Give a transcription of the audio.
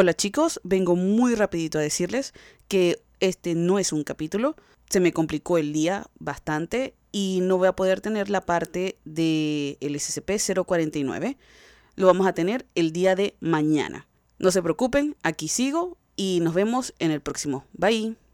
Hola chicos, vengo muy rapidito a decirles que este no es un capítulo, se me complicó el día bastante y no voy a poder tener la parte del el SCP-049. Lo vamos a tener el día de mañana. No se preocupen, aquí sigo y nos vemos en el próximo. Bye.